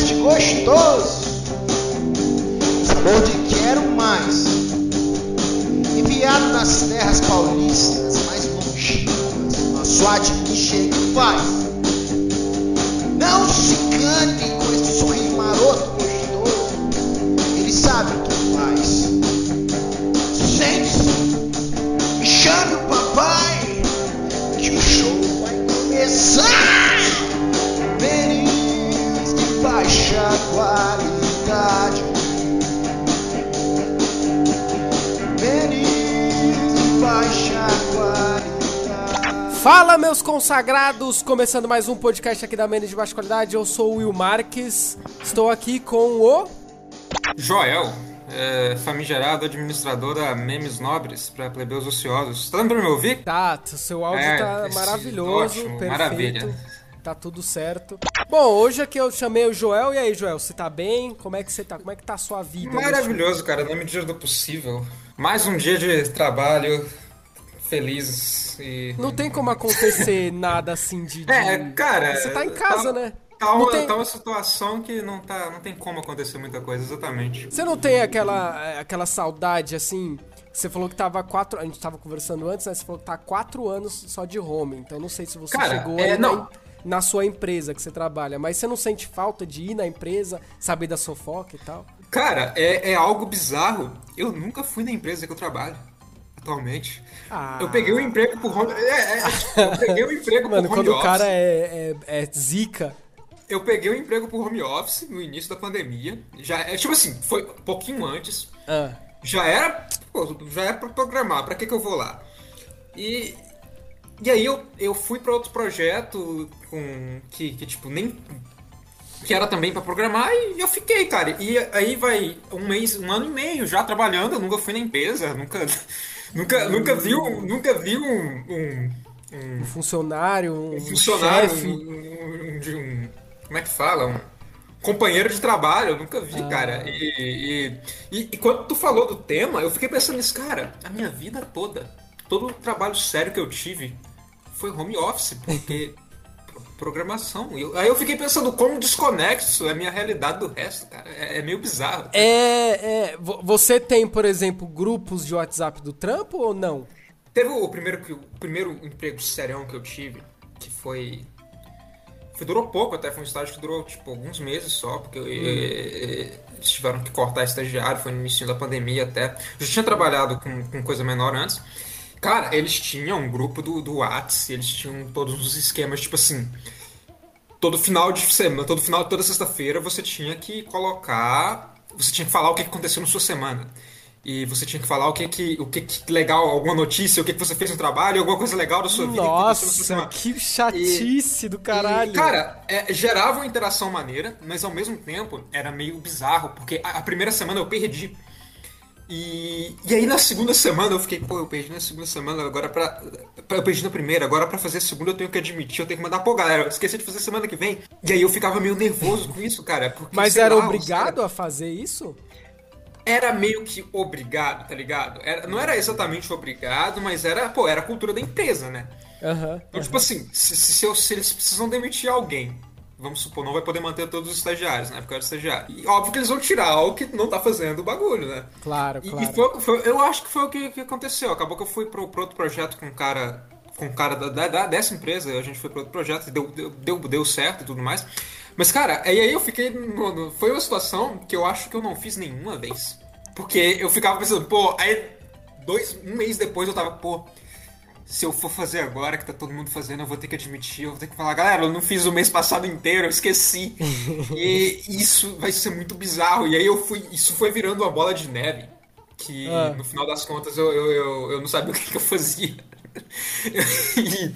podcast gostoso. Sabor de quero mais. Enviado das terras paulistas mais longínquas. Nosso admin chega e faz. Fala, meus consagrados! Começando mais um podcast aqui da Menos de Baixa Qualidade. Eu sou o Will Marques. Estou aqui com o. Joel, é, famigerado administrador da Memes Nobres para plebeus ociosos. Tá dando pra me ouvir? Tá, seu áudio É, tá maravilhoso, ótimo, perfeito. maravilha. Tá tudo certo. Bom, hoje aqui eu chamei o Joel. E aí, Joel, você tá bem? Como é que você tá? Como é que tá a sua vida? Maravilhoso, cara, na medida do possível. Mais um dia de trabalho feliz e. Não tem como acontecer nada assim de. de- É, cara. Você tá em casa, tá- né? Tá Não uma, tem- tá uma situação que não, tá, não tem como acontecer muita coisa, exatamente. Você não tem aquela, aquela saudade assim? Você falou que tava quatro. A gente tava conversando antes, né? Você falou que tá quatro anos só de home. Então não sei se você Cara, chegou é, não. na, na sua empresa que você trabalha. Mas você não sente falta de ir na empresa, saber da fofoca e tal? Cara, é, é algo bizarro. Eu nunca fui na empresa que eu trabalho. Atualmente. Ah. Eu peguei um emprego por home. É, é, eu peguei um emprego Mano, por home quando o cara office. é, é, é zica. Eu peguei um emprego por home office no início da pandemia. Já é tipo assim, foi um pouquinho antes. Ah, Já era, pô, já era pra programar. Pra que que eu vou lá? E e aí eu, eu fui pra outro projeto com que, que tipo nem que era também pra programar e eu fiquei, cara. E aí vai um mês, um ano e meio já trabalhando. Eu nunca fui na empresa, nunca nunca nunca vi um, nunca vi um, um, um funcionário, um, um funcionário, de um- como é que fala? Um companheiro de trabalho, eu nunca vi, Ah. cara. E, e, e, e quando tu falou do tema, eu fiquei pensando nisso, cara, a minha vida toda, todo o trabalho sério que eu tive foi home office, porque programação. Eu- aí eu fiquei pensando como desconexo é a minha realidade do resto, cara. É, é meio bizarro. É, é. vo- Você tem, por exemplo, grupos de WhatsApp do trampo ou não? Teve o primeiro, o primeiro emprego serião que eu tive, que foi. foi durou pouco até, foi um estágio que durou tipo alguns meses só, porque eh, eles tiveram que cortar estagiário, foi no início da pandemia até. Eu já tinha trabalhado com, com coisa menor antes. Cara, eles tinham um grupo do, do Whats, eles tinham todos os esquemas, tipo assim. Todo final de semana, todo final, toda sexta-feira você tinha que colocar. Você tinha que falar o que que aconteceu na sua semana. E você tinha que falar o que que, o que, que legal, alguma notícia, o que, que você fez no trabalho, alguma coisa legal da sua vida. que Nossa, semana. que chatice do caralho. E, cara, é, gerava uma interação maneira, mas ao mesmo tempo era meio bizarro, porque a, a primeira semana eu perdi. E, e aí na segunda semana eu fiquei, pô, eu perdi na segunda semana, agora pra, pra- Eu perdi na primeira, agora pra fazer a segunda eu tenho que admitir, eu tenho que mandar, pô, galera, eu esqueci de fazer semana que vem. E aí eu ficava meio nervoso com isso, cara. Porque, Mas era lá, obrigado cara- a fazer isso? era meio que obrigado, tá ligado? Era, não era exatamente obrigado, mas era, pô, era a cultura da empresa, né? Aham. Então, tipo assim, se, se, se eu- se eles precisam demitir alguém, vamos supor, não vai poder manter todos os estagiários, né? Porque era estagiário. E óbvio que eles vão tirar o que não tá fazendo o bagulho, né? Claro, claro. e foi, foi- eu acho que foi o que, que aconteceu. Acabou que eu fui pro, pro outro projeto com um cara. Com um cara da, da- da- dessa empresa, a gente foi pro outro projeto e deu, deu, deu, deu certo e tudo mais. Mas, cara, aí aí eu fiquei. no- no- foi uma situação que eu acho que eu não fiz nenhuma vez. Porque eu ficava pensando, pô, aí dois, um mês depois eu tava, pô, se eu for fazer agora, que tá todo mundo fazendo, eu vou ter que admitir, eu vou ter que falar, galera, eu não fiz o mês passado inteiro, eu esqueci. e isso vai ser muito bizarro. E aí eu fui, isso foi virando uma bola de neve. Que Ah. no final das contas eu, eu, eu, eu não sabia o que, que eu fazia. e,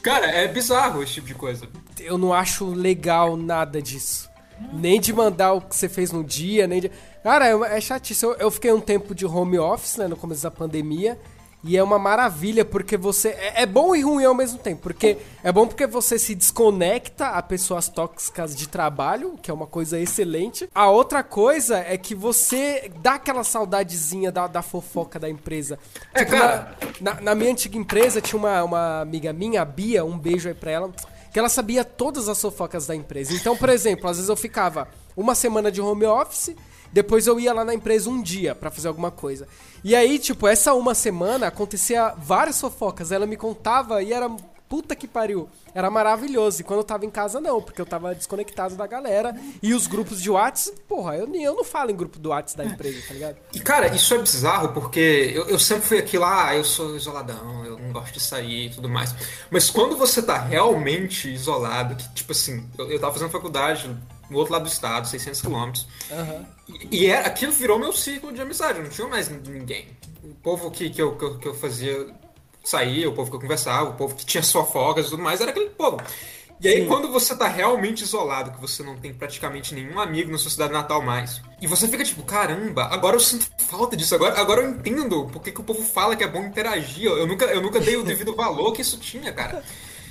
cara, é bizarro esse tipo de coisa. Eu não acho legal nada disso. Nem de mandar o que você fez no dia, nem de. Cara, é, é chatice. Eu, eu fiquei um tempo de home office, né, no começo da pandemia. E é uma maravilha, porque você. É, é bom e ruim ao mesmo tempo. Porque é bom porque você se desconecta a pessoas tóxicas de trabalho, que é uma coisa excelente. A outra coisa é que você dá aquela saudadezinha da, da fofoca da empresa. É, Tipo, cara. Na, na- na minha antiga empresa tinha uma, uma amiga minha, a Bia, um beijo aí pra ela. que ela sabia todas as fofocas da empresa. Então, por exemplo, às vezes eu ficava uma semana de home office, depois eu ia lá na empresa um dia pra fazer alguma coisa. E aí, tipo, essa uma semana acontecia várias fofocas. Ela me contava e era puta que pariu. Era maravilhoso. E quando eu tava em casa, não, porque eu tava desconectado da galera. E os grupos de WhatsApp, porra, eu, eu não falo em grupo do WhatsApp da empresa, tá ligado? E cara, isso é bizarro porque eu, eu sempre fui aqui lá, ah, eu sou isoladão, eu não gosto de sair e tudo mais. Mas quando você tá realmente isolado, que tipo assim, eu, eu tava fazendo faculdade no outro lado do estado, 600 quilômetros. Aham. E, e é, aquilo virou meu ciclo de amizade, não tinha mais ninguém. O povo que, que, eu, que, eu, que eu fazia sair, o povo que eu conversava, o povo que tinha folga e tudo mais, era aquele povo. E aí, Sim. quando você tá realmente isolado, que você não tem praticamente nenhum amigo na sua cidade natal mais, e você fica tipo, caramba, agora eu sinto falta disso, agora, agora eu entendo por que, que o povo fala que é bom interagir. Eu nunca, eu nunca dei o devido valor que isso tinha, cara.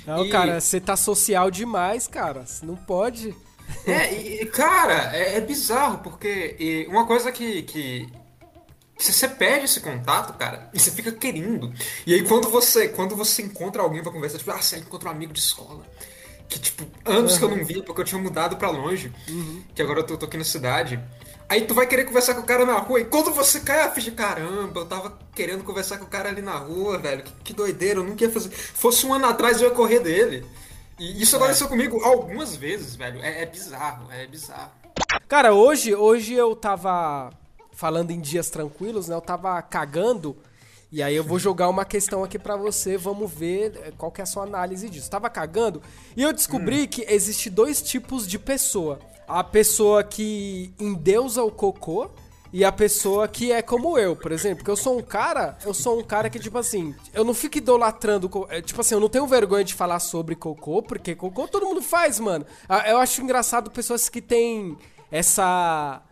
Não, E- cara, você tá social demais, cara. Você não pode. É, e, cara, é, é bizarro, porque uma coisa que, que, você perde esse contato, cara, e você fica querendo. E aí quando você, quando você encontra alguém pra conversar, tipo, ah, você encontra um amigo de escola. Que, tipo, anos que eu não via, porque eu tinha mudado pra longe. Que agora eu tô, tô aqui na cidade. Aí tu vai querer conversar com o cara na rua, e quando você cai a ficha, caramba, eu tava querendo conversar com o cara ali na rua, velho. Que, que doideira, eu nunca ia fazer. Fosse um ano atrás eu ia correr dele. E isso aconteceu comigo algumas vezes, velho. É, é bizarro, é bizarro. Cara, hoje, hoje eu tava falando em dias tranquilos, né? Eu tava cagando. E aí eu vou jogar uma questão aqui pra você, vamos ver eh, qual que é a sua análise disso. Tava cagando e eu descobri que existe dois tipos de pessoa. A pessoa que endeusa o cocô e a pessoa que é como eu, por exemplo. Porque eu sou um cara, eu sou um cara que, tipo assim, eu não fico idolatrando. é, Tipo assim, eu não tenho vergonha de falar sobre cocô, porque cocô todo mundo faz, mano. Eu acho engraçado pessoas que têm essa.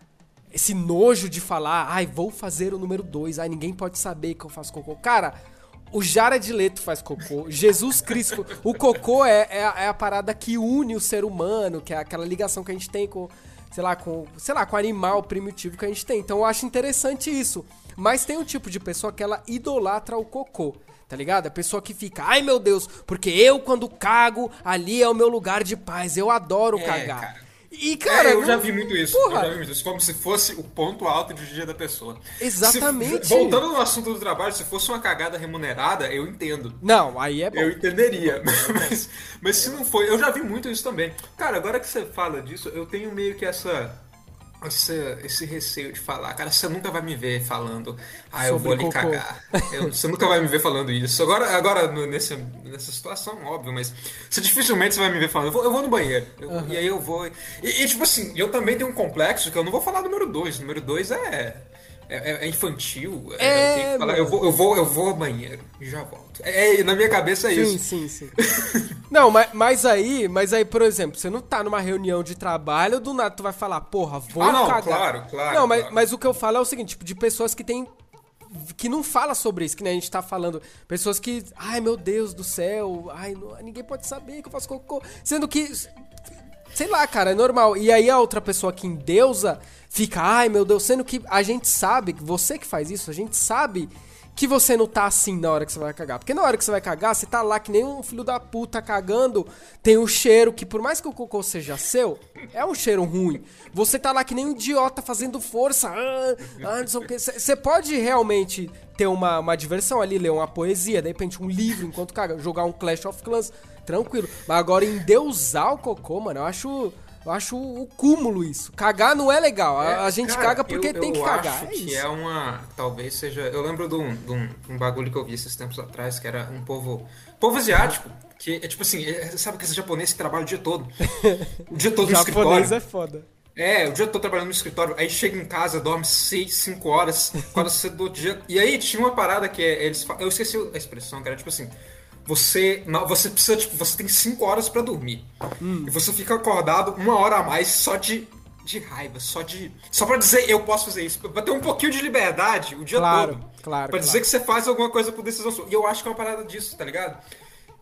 Esse nojo de falar, ai, vou fazer o número 2, ai, ninguém pode saber que eu faço cocô. Cara, o Jared Leto faz cocô, Jesus Cristo. O cocô é, é, é a parada que une o ser humano, que é aquela ligação que a gente tem com, sei lá, com, sei lá, com o animal primitivo que a gente tem. Então eu acho interessante isso. Mas tem um tipo de pessoa que ela idolatra o cocô. Tá ligado? A pessoa que fica, ai meu Deus, porque eu quando cago, ali é o meu lugar de paz. Eu adoro É, cagar. cara. E, cara, é, eu já não- vi muito isso. Porra. Eu já vi muito isso. Como se fosse o ponto alto do dia da pessoa. Exatamente. Se- voltando no assunto do trabalho, se fosse uma cagada remunerada, eu entendo. Não, aí é bom. Eu entenderia. Mas, mas se não foi, eu já vi muito isso também. Cara, agora que você fala disso, eu tenho meio que essa. Essa- esse receio de falar, cara, você nunca vai me ver falando, ah, eu Sobre vou ali cocô. cagar. Eu- você nunca vai me ver falando isso. Agora, agora no- nesse, nessa situação, óbvio, mas você dificilmente você vai me ver falando, eu vou, eu vou no banheiro. Eu- E aí eu vou. E, e, tipo assim, eu também tenho um complexo que eu não vou falar número 2. Número 2 é. É, é infantil. é, É, eu, que falar, eu, vou, eu, vou, eu vou ao banheiro e já volto. É, na minha cabeça é Sim, isso. sim, sim. Não, mas, mas aí, mas aí, por exemplo, você não tá numa reunião de trabalho, do nada tu vai falar, porra, vou Ah, não, cagar. claro, claro, Não, mas, claro. mas o que eu falo é o seguinte, tipo, de pessoas que tem que não fala sobre isso, que nem a gente tá falando. Pessoas que, ai meu Deus do céu, ai, não- ninguém pode saber que eu faço cocô. Sendo que, sei lá, cara, é normal. E aí a outra pessoa que endeusa fica, ai meu Deus, sendo que a gente sabe, você que faz isso, a gente sabe que você não tá assim na hora que você vai cagar. Porque na hora que você vai cagar, você tá lá que nem um filho da puta cagando, tem um cheiro que, por mais que o cocô seja seu, é um cheiro ruim. Você tá lá que nem um idiota fazendo força, ah, ah. Você pode realmente ter uma, uma diversão ali, ler uma poesia, de repente um livro enquanto caga, jogar um Clash of Clans, tranquilo. Mas agora em deusar o cocô, mano, eu acho. Eu acho o cúmulo isso. Cagar não é legal. A, a gente Cara, caga porque eu- tem que eu cagar. Acho É que é uma. Talvez seja. Eu lembro de um, de um, um bagulho que eu vi esses tempos atrás, que era um povo. Povo asiático. Que é tipo assim, é- sabe que esse japonês que trabalha o dia todo? O dia todo O no japonês escritório. é foda. É, o dia todo trabalhando no escritório, aí chega em casa, dorme 6, 5 horas, quando você do dia. E aí tinha uma parada que é, eles Eu esqueci a expressão, que era tipo assim. Você, não, você precisa, tipo, você tem 5 horas pra dormir. Hum. E você fica acordado uma hora a mais só de, de raiva, só de. Só pra dizer eu posso fazer isso. Pra ter um pouquinho de liberdade o dia Claro, todo. claro, Pra dizer claro. que você faz alguma coisa por decisão sua. E eu acho que é uma parada disso, tá ligado?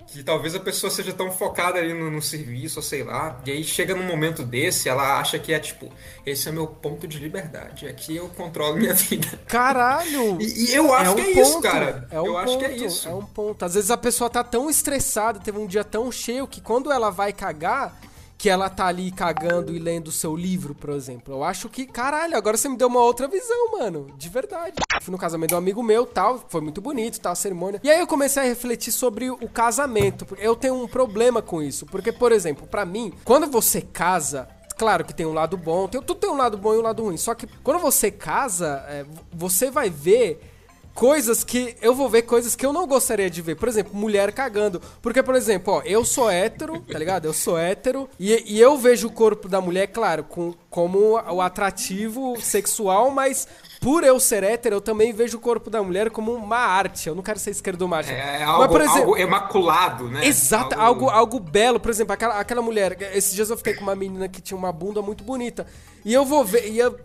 Que talvez a pessoa seja tão focada ali no, no, serviço, ou sei lá, e aí chega num momento desse, ela acha que é tipo, esse é meu ponto de liberdade, aqui eu controlo minha vida. Caralho! E, e eu acho é um que é ponto, isso, cara. É um eu ponto, acho que é isso. É um ponto. Às vezes a pessoa tá tão estressada, teve um dia tão cheio que quando ela vai cagar, que ela tá ali cagando e lendo o seu livro, por exemplo. Eu acho que, caralho, agora você me deu uma outra visão, mano. De verdade. Fui no casamento de um amigo meu, tal, foi muito bonito, tal, a cerimônia. E aí eu comecei a refletir sobre o casamento. Eu tenho um problema com isso, porque, por exemplo, para mim, quando você casa, Claro que tem um lado bom, tem, tudo tem um lado bom e um lado ruim. Só que quando você casa, é, você vai ver coisas que eu vou ver coisas que eu não gostaria de ver. Por exemplo, mulher cagando. Porque, por exemplo, ó, eu sou hétero, tá ligado? Eu sou hétero. E, e eu vejo o corpo da mulher, claro, com, como o atrativo sexual, mas por eu ser hétero, eu também vejo o corpo da mulher como uma arte. Eu não quero ser esquerdo macho. É, é algo, Mas, por exemplo, algo imaculado, né? Exato, algo... algo... algo belo. Por exemplo, aquela, aquela mulher. Esses dias eu fiquei com uma menina que tinha uma bunda muito bonita. E eu vou ver. E eu,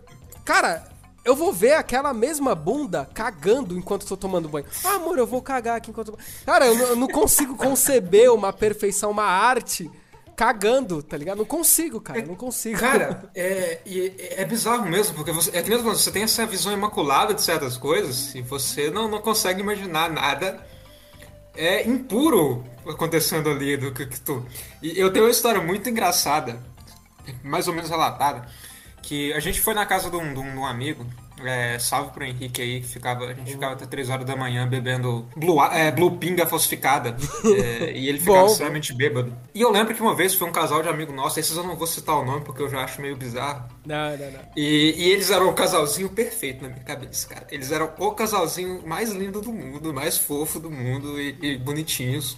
cara, eu vou ver aquela mesma bunda cagando enquanto estou tomando banho. Ah, amor, eu vou cagar aqui enquanto. Cara, eu não, eu não consigo conceber uma perfeição, uma arte cagando, tá ligado? Não consigo, cara, não consigo. Cara, é, é, é bizarro mesmo, porque você, é que mesmo você tem essa visão imaculada de certas coisas e você não, não consegue imaginar nada é impuro acontecendo ali do que, que tu. E eu tenho uma história muito engraçada, mais ou menos relatada que a gente foi na casa de um, de um amigo, é, salve pro Henrique aí, que ficava, a gente ficava até 3 horas da manhã bebendo Blue, é, Blue Pinga falsificada. é, e ele ficava extremamente bêbado. E eu lembro que uma vez foi um casal de amigo nosso, esses eu não vou citar o nome porque eu já acho meio bizarro. Não, não, não. E, e eles eram o casalzinho perfeito na minha cabeça, cara. Eles eram o casalzinho mais lindo do mundo, mais fofo do mundo e, e bonitinhos.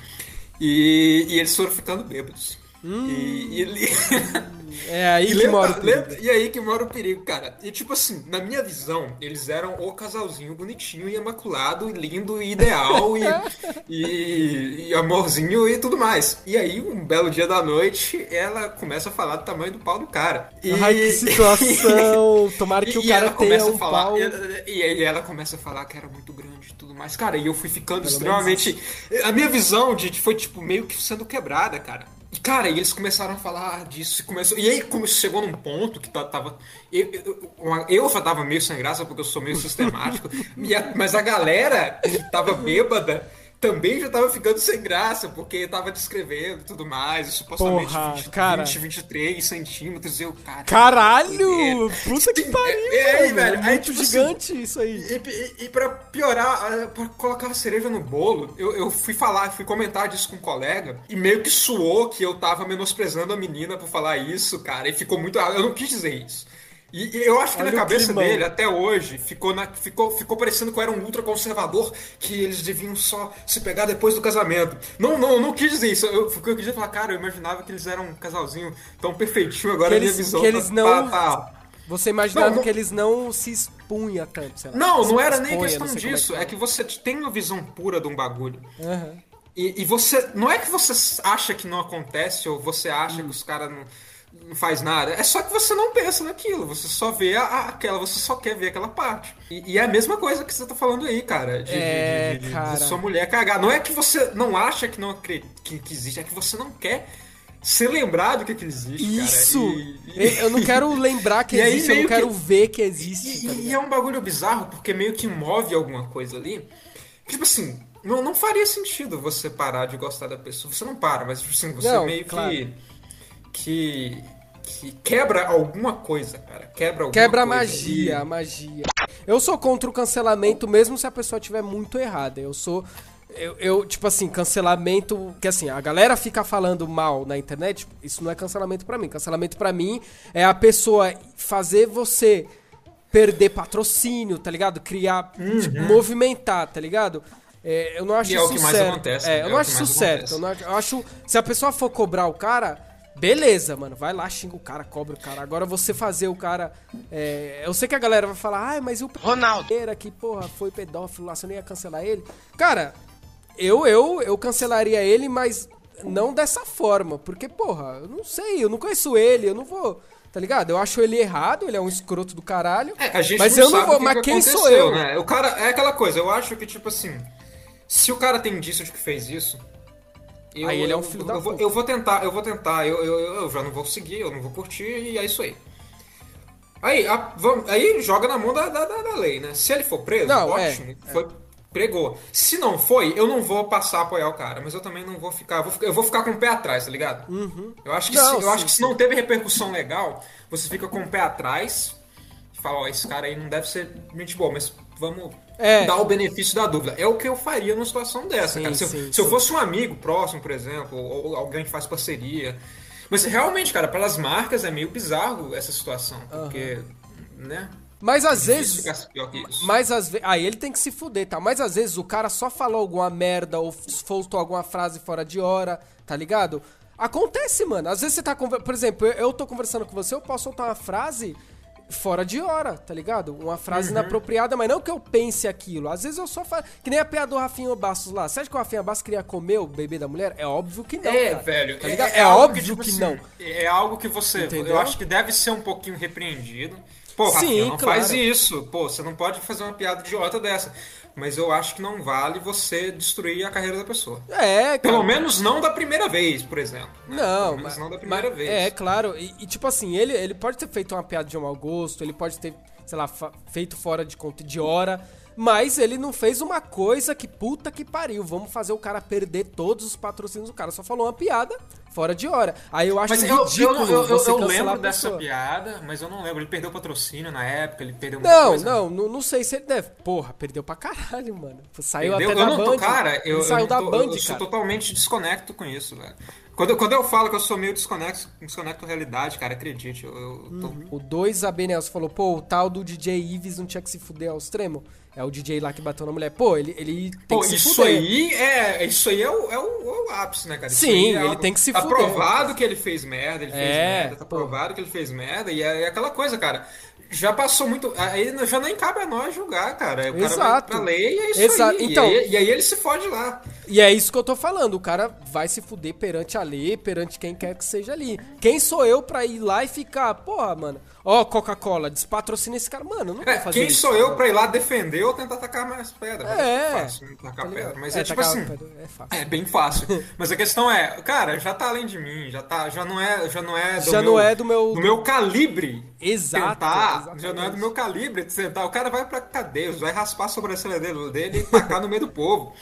E, e eles foram ficando bêbados. Hum. E, e ele. É aí que lembra, mora o perigo. Lembra, e aí que mora o perigo, cara. E tipo assim, na minha visão, eles eram o casalzinho bonitinho e imaculado, e lindo e ideal e, e, e, amorzinho e tudo mais. E aí, um belo dia da noite, ela começa a falar do tamanho do pau do cara. E, Ai, que situação! Tomara que o cara tenha um falar, pau. E, aí ela começa a falar que era muito grande e tudo mais. Cara, e eu fui ficando Pelo extremamente. A minha visão de, foi, tipo, meio que sendo quebrada, cara. Cara, e eles começaram a falar disso. E, começou, e aí como chegou num ponto que tava. Eu, eu, eu já tava meio sem graça porque eu sou meio sistemático. a, mas a galera tava bêbada também já tava ficando sem graça, porque tava descrevendo tudo mais, e supostamente Porra, 20, cara. 20, 23 centímetros, e eu, cara. Caralho! É, puta que pariu! É, é, é velho. É muito tipo, assim, gigante assim, isso aí. E, e, e pra piorar, pra colocar a cereja no bolo, eu, eu fui falar, fui comentar disso com um colega, e meio que suou que eu tava menosprezando a menina por falar isso, cara, e ficou muito. Eu não quis dizer isso. E, e eu acho que Olha na cabeça dele, até hoje, ficou, na, ficou, ficou parecendo que eu era um ultraconservador, que eles deviam só se pegar depois do casamento. Não, não, não quis dizer isso. Eu, eu quis falar, cara, eu imaginava que eles eram um casalzinho tão perfeitinho, agora que a minha eles, visão que eles tá, não... tá, tá. Você imaginava não, não... que eles não se expunham tanto, sei lá. Não, não era nem questão disso. É que, é que você tem uma visão pura de um bagulho. Uhum. E, e, você. Não é que você acha que não acontece, ou você acha hum. que os caras não não faz nada. É só que você não pensa naquilo, você só vê a, aquela, você só quer ver aquela parte. E, e, é a mesma coisa que você tá falando aí, cara. De, é, de, de, cara. de, sua mulher cagar. Não é que você não acha que não que, que existe, é que você não quer ser lembrado que, que existe, Isso! E, e... Eu não quero lembrar que existe, eu não quero que... ver que existe. E, tá e, é um bagulho bizarro, porque meio que move alguma coisa ali. Tipo assim, não, não faria sentido você parar de gostar da pessoa. Você não para, mas tipo assim, você não, meio claro. que que, que quebra alguma coisa, cara. Quebra alguma Quebra a magia, a magia. Eu sou contra o cancelamento mesmo se a pessoa estiver muito errada. Eu sou. Eu, eu, tipo assim, cancelamento. Que assim, a galera fica falando mal na internet. Isso não é cancelamento pra mim. Cancelamento pra mim é a pessoa fazer você perder patrocínio, tá ligado? Criar. tipo, movimentar, tá ligado? É, eu não acho Uhum. E é o que mais certo. acontece, É, é eu não acho isso mais certo. acontece. Eu, não acho, eu acho. Se a pessoa for cobrar o cara. Beleza, mano, vai lá, xinga o cara, cobra o cara. Agora você fazer o cara. é, eu sei que a galera vai falar, ai, mas e o Ronaldo. Que, porra, foi pedófilo lá, você não ia cancelar ele? Cara, eu, eu, eu cancelaria ele, mas não dessa forma. Porque, porra, eu não sei, eu não conheço ele, eu não vou. Tá ligado? Eu acho ele errado, ele é um escroto do caralho. É, a gente mas não eu não vou. que Mas que quem sou eu? Né? O cara é aquela coisa, eu acho que, tipo assim, se o cara tem indício de que fez isso, Eu, Aí ele é um eu- filho eu, da vou, puta. eu vou tentar, eu vou tentar, eu, eu, eu já não vou seguir, eu não vou curtir, e é isso aí. Aí, a- vamos- aí joga na mão da, da, da- lei, né? Se ele for preso, Não, é, ótimo, foi, pregou. Se não foi, eu não vou passar a apoiar o cara, mas eu também não vou ficar, eu vou, ficar- eu vou ficar com o pé atrás, tá ligado? Eu acho que, Uhum. Não, se, eu acho sim, que se não teve repercussão legal, você fica com o pé atrás e fala, ó, esse cara aí não deve ser gente boa, mas vamos É. dar o benefício da dúvida. É o que eu faria numa situação dessa, Sim, cara. Se, eu- sim, se eu sim. fosse um amigo próximo, por exemplo, ou, alguém que faz parceria. Mas realmente, cara, pelas marcas é meio bizarro essa situação, porque, né? Mas às difícil vezes. Mas às vezes. Aí ele tem que se fuder, tá? Mas às vezes o cara só falou alguma merda ou soltou alguma frase fora de hora, tá ligado? Acontece, mano. Às vezes você tá conversando. Por exemplo, eu tô conversando com você, eu posso soltar uma frase fora de hora, tá ligado? Uma frase Uhum. inapropriada, mas não que eu pense aquilo. Às vezes eu só falo. Que nem a piada do Rafinha Bastos lá. Você acha que o Rafinha Bastos queria comer o bebê da mulher? É óbvio que não. É, cara. velho. Tá ligado? É, algo óbvio tipo que assim, não. É algo que você. Entendeu? Eu acho que deve ser um pouquinho repreendido. Pô, Sim, Rafinha, não claro. faz isso. Pô, você não pode fazer uma piada idiota dessa. Mas eu acho que não vale você destruir a carreira da pessoa. É, cara. Pelo menos não da primeira vez, por exemplo. né? Não, Pelo menos mas, não da primeira mas- vez. É, claro. E, e, tipo assim, ele, ele pode ter feito uma piada de mau gosto, ele pode ter, sei lá, feito fora de conta de hora, mas ele não fez uma coisa que puta que pariu. Vamos fazer o cara perder todos os patrocínios do cara. Só falou uma piada fora de hora. Aí eu acho Mas eu, eu, ridículo eu, eu, eu cancelar lembro dessa piada, mas eu não lembro. Ele perdeu o patrocínio na época, ele perdeu muita Não, coisa. não, não, não sei se ele deve. Porra, perdeu pra caralho, mano. Saiu Entendeu? até eu da não tô, Band. cara, eu, eu saiu não da tô- Band, eu sou totalmente desconecto com isso, velho. Quando, eu- quando eu falo que eu sou meio desconecto, desconecto da realidade, cara, acredite, eu, eu tô... O 2 AB Nelson falou, pô, o tal do DJ Ives não tinha que se fuder ao extremo. É o DJ lá que bateu na mulher. Pô, ele, ele tem Pô, que se isso fuder. aí é, isso aí é o, é o, é o ápice, né, cara? Sim, é ele algo- tem que se tá fuder. provado que ele fez merda, ele fez É, merda, tá pô. provado que ele fez merda, e é, é aquela coisa, cara. Já passou muito. Aí já nem cabe a nós julgar, cara. O cara vai Exato. pra lei e é isso Exato. aí. Então- e, aí. e aí ele se fode lá. E é isso que eu tô falando. O cara vai se fuder perante a lei, perante quem quer que seja ali. Quem sou eu pra ir lá e ficar, porra, mano, ó, Coca-Cola, despatrocina esse cara. Mano, não vou É, fazer quem isso. sou eu pra ir lá defender ou tentar tacar mais pedra? É. fácil né, tacar Tá pedra. Mas É, é, tipo assim. é fácil. É bem fácil. Mas a questão é, cara, já tá além de mim, já tá, já não é, já não é do Já meu, não é do meu- do meu calibre. Exato, Tentar, exatamente. já não é do meu calibre de tentar. O cara vai pra cadeia, vai raspar a sobrancelha dele, dele e tacar no meio do povo.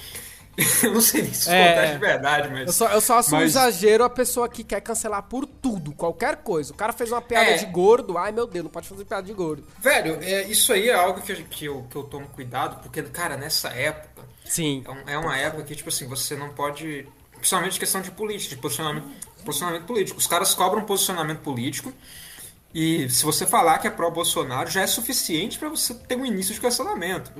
Eu não sei nem se isso É, acontece é. de verdade, mas Eu só, eu só acho um mas- exagero a pessoa que quer cancelar por tudo, qualquer coisa. O cara fez uma piada É. de gordo, ai meu Deus, não pode fazer piada de gordo. Velho, é, isso aí é algo que, eu- que, eu, que eu tomo cuidado, porque, cara, nessa época, Sim. É, um- é uma época que, tipo assim, você não pode. Principalmente questão de política, de posicionamento, posicionamento político. Os caras cobram posicionamento político. E se você falar que é pró-Bolsonaro, já é suficiente pra você ter um início de cancelamento.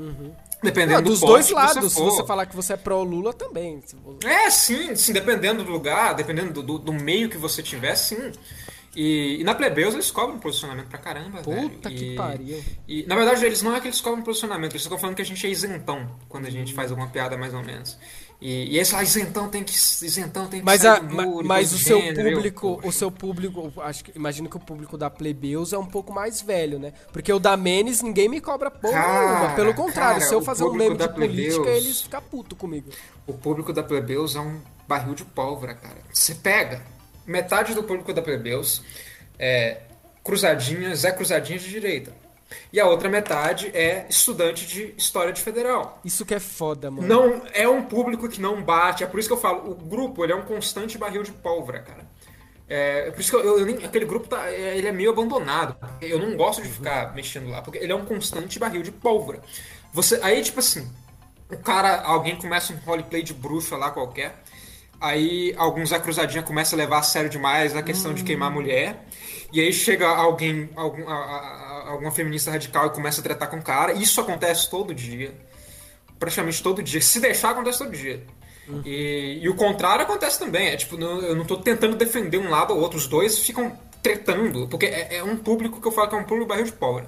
Dependendo Não, dos do dois lados, se for. você falar que você é pró-Lula também. se você- É, sim, sim, dependendo do lugar, dependendo do, do- do meio que você tiver, sim. E, e na Plebeus eles cobram posicionamento pra caramba, velho. Puta E- que pariu. E, na verdade, eles não é que eles cobram posicionamento, eles estão falando que a gente é isentão quando a gente faz alguma piada, mais ou menos. E, e esse lá, isentão tem que. Isentão tem que Mas, a, muro, e mas o seu gênero. Eu, público, poxa. o seu público, acho que imagino que o público da Plebeus é um pouco mais velho, né? Porque o da Menes ninguém me cobra porra Cara, nenhuma. Pelo contrário, cara, se eu fazer um meme de da política, Plebeus- eles ficam puto comigo. O público da Plebeus é um barril de pólvora, cara. Você pega metade do público da Plebeus é cruzadinha, Zé Cruzadinha de direita. E a outra metade é estudante de História de Federal. Isso que é foda, mano. Não é um público que não bate, é por isso que eu falo, o grupo ele é um constante barril de pólvora, cara. É, é por isso que eu, eu nem- aquele grupo tá, é, ele é meio abandonado. Eu não gosto de ficar mexendo lá, porque ele é um constante barril de pólvora. Você, aí tipo assim, o cara, alguém começa um roleplay de bruxa lá qualquer, aí alguns a cruzadinha começa a levar a sério demais a questão de queimar a mulher, e aí chega alguém, algum, a- a- alguma feminista radical e começa a tratar com o cara. Isso acontece todo dia praticamente todo dia. Se deixar, acontece todo dia. E, e o contrário acontece também. É tipo, não- eu não tô tentando defender um lado ou outro. Os dois ficam tretando. Porque é, é um público que eu falo que é um público barril de pólvora.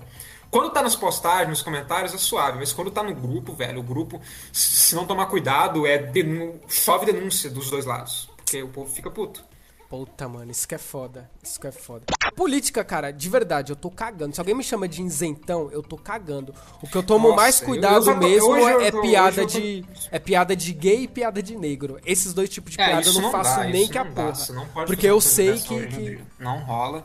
Quando tá nas postagens, nos comentários, é suave. Mas quando tá no grupo, velho, o grupo, se não tomar cuidado, é denu- chove denúncia dos dois lados. Porque o povo fica puto. Puta, mano, isso que é foda. Isso que é foda. Política, cara, de verdade, eu tô cagando. Se alguém me chama de isentão, eu tô cagando. O que eu tomo Nossa, mais eu- cuidado eu tô- mesmo eu é tô- piada eu tô- de. É piada de gay e piada de negro. Esses dois tipos de É, piada eu isso não faço dá, nem que a não porra. não Porque eu sei que, que. Não rola.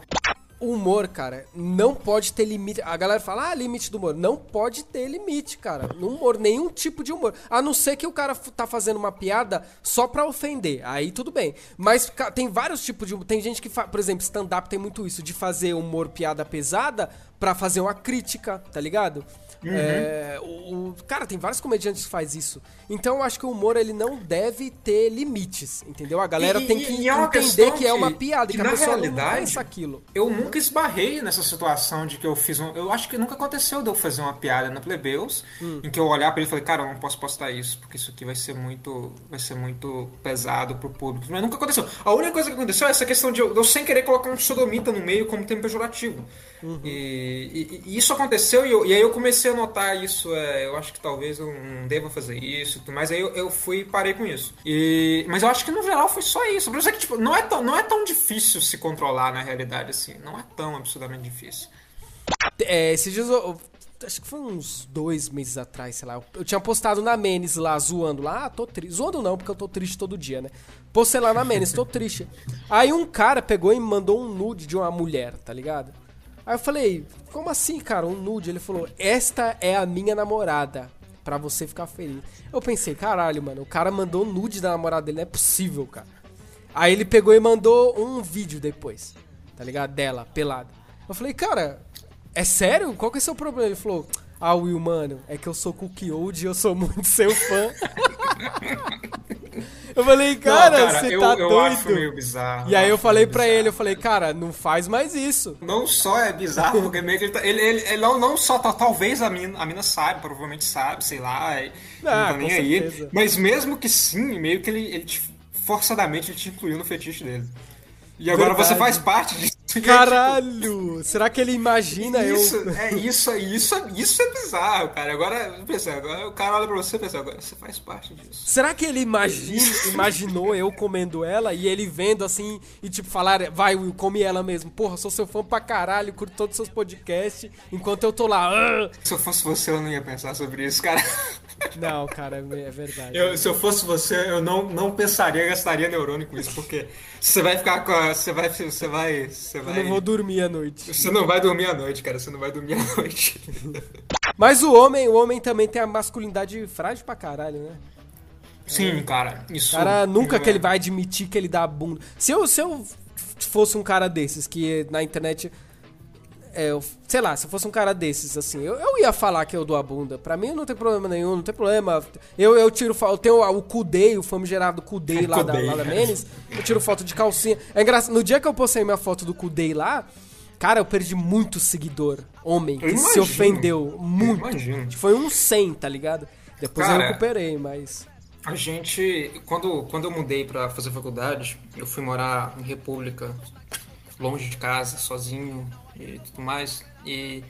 O humor, cara, não pode ter limite. A galera fala, ah, limite do humor. Não pode ter limite, cara. No humor, nenhum tipo de humor. A não ser que o cara tá fazendo uma piada só pra ofender. Aí tudo bem. Mas tem vários tipos de humor. Tem gente que, por exemplo, stand-up tem muito isso, de fazer humor piada pesada pra fazer uma crítica, tá ligado? É, o, o- cara, tem vários comediantes que faz isso. Então eu acho que o humor ele não deve ter limites, entendeu? A galera E- tem que e é entender que é uma piada, que que, a na pessoa não realidade- pensa aquilo. Eu nunca esbarrei nessa situação de que eu fiz um. Eu acho que nunca aconteceu de eu fazer uma piada na Plebeus, Hum. em que eu olhar pra ele e falei, cara, eu não posso postar isso, porque isso aqui vai ser muito. vai ser muito pesado pro público. Mas nunca aconteceu. A única coisa que aconteceu é essa questão de eu, de eu sem querer colocar um sodomita no meio como termo pejorativo. Uhum. E, e- isso aconteceu e, eu- e aí eu comecei a notar isso. é, eu acho que talvez eu não deva fazer isso, mas aí eu, eu fui e parei com isso. E, mas eu acho que no geral foi só isso. Por isso é que tipo, não, é tão, não é tão difícil se controlar na realidade assim. Não é tão absurdamente difícil. É, esses dias eu, Acho que foi uns dois meses atrás, sei lá. Eu, tinha postado na Menes lá, zoando lá. Ah, tô triste. Zoando não, porque eu tô triste todo dia, né? Postei lá na Menes, tô triste. Aí um cara pegou e mandou um nude de uma mulher, tá ligado? Aí eu falei, como assim, cara? Um nude? Ele falou, esta é a minha namorada. Pra você ficar feliz. Eu pensei, caralho, mano, o cara mandou nude da namorada dele, não é possível, cara. Aí ele pegou e mandou um vídeo depois, tá ligado? Dela, pelada. Eu falei, cara, é sério? Qual que é o seu problema? Ele falou, ah, Will, mano, é que eu sou cookie old e eu sou muito seu fã. eu falei, cara, Não, você eu, tá eu doido. bizarro. E aí eu falei bizarro. ele, eu falei, cara, não faz mais isso. Não só é bizarro, porque meio que ele, tá- ele, ele, ele não, não só tá- talvez a mina, a mina sabe, provavelmente sabe, sei lá, e não Ah, tá nem aí. certeza. Mas mesmo que sim, meio que ele, ele te- forçadamente ele te incluiu no fetiche dele. E agora Verdade. você faz parte disso. É, tipo, Caralho! Será que ele imagina isso, eu. é isso, isso, isso é bizarro, cara. Agora, pensa, agora o cara olha pra você e pensa, agora você faz parte disso. Será que ele imagina, imaginou eu comendo ela e ele vendo assim e tipo falar, vai Will, come ela mesmo. Porra, sou seu fã pra caralho, curto todos os seus podcasts, enquanto eu tô lá. "Ah". Se eu fosse você, eu não ia pensar sobre isso, cara. Não, cara, é verdade. Eu- se eu fosse você, eu não, não pensaria, gastaria neurônio com isso, porque você vai ficar com a. Você vai. Você vai. Você Eu vai. não vou dormir à noite. Você não vai dormir à noite, cara. Você não vai dormir à noite. Mas o homem, o homem também tem a masculinidade frágil pra caralho, né? Sim, cara. Isso. O cara nunca é- que ele vai admitir que ele dá a bunda. Se eu, se eu fosse um cara desses, que na internet. É, eu- sei lá, se eu fosse um cara desses, assim, eu, eu ia falar que eu dou a bunda. Pra mim não tem problema nenhum, não tem problema. Eu, eu tiro foto. Eu tenho o Kudei, o famigerado Kudei lá, da, lá da? Menes. Eu tiro foto de calcinha. É engraçado. No dia que eu postei minha foto do Kudei lá. Cara, eu perdi muito seguidor, homem, que Eu se ofendeu muito. Eu. Foi um 100, tá ligado? Depois eu Cara, recuperei, mas. A gente. Quando, quando eu mudei pra fazer faculdade, eu fui morar em República, longe de casa, sozinho e tudo mais. E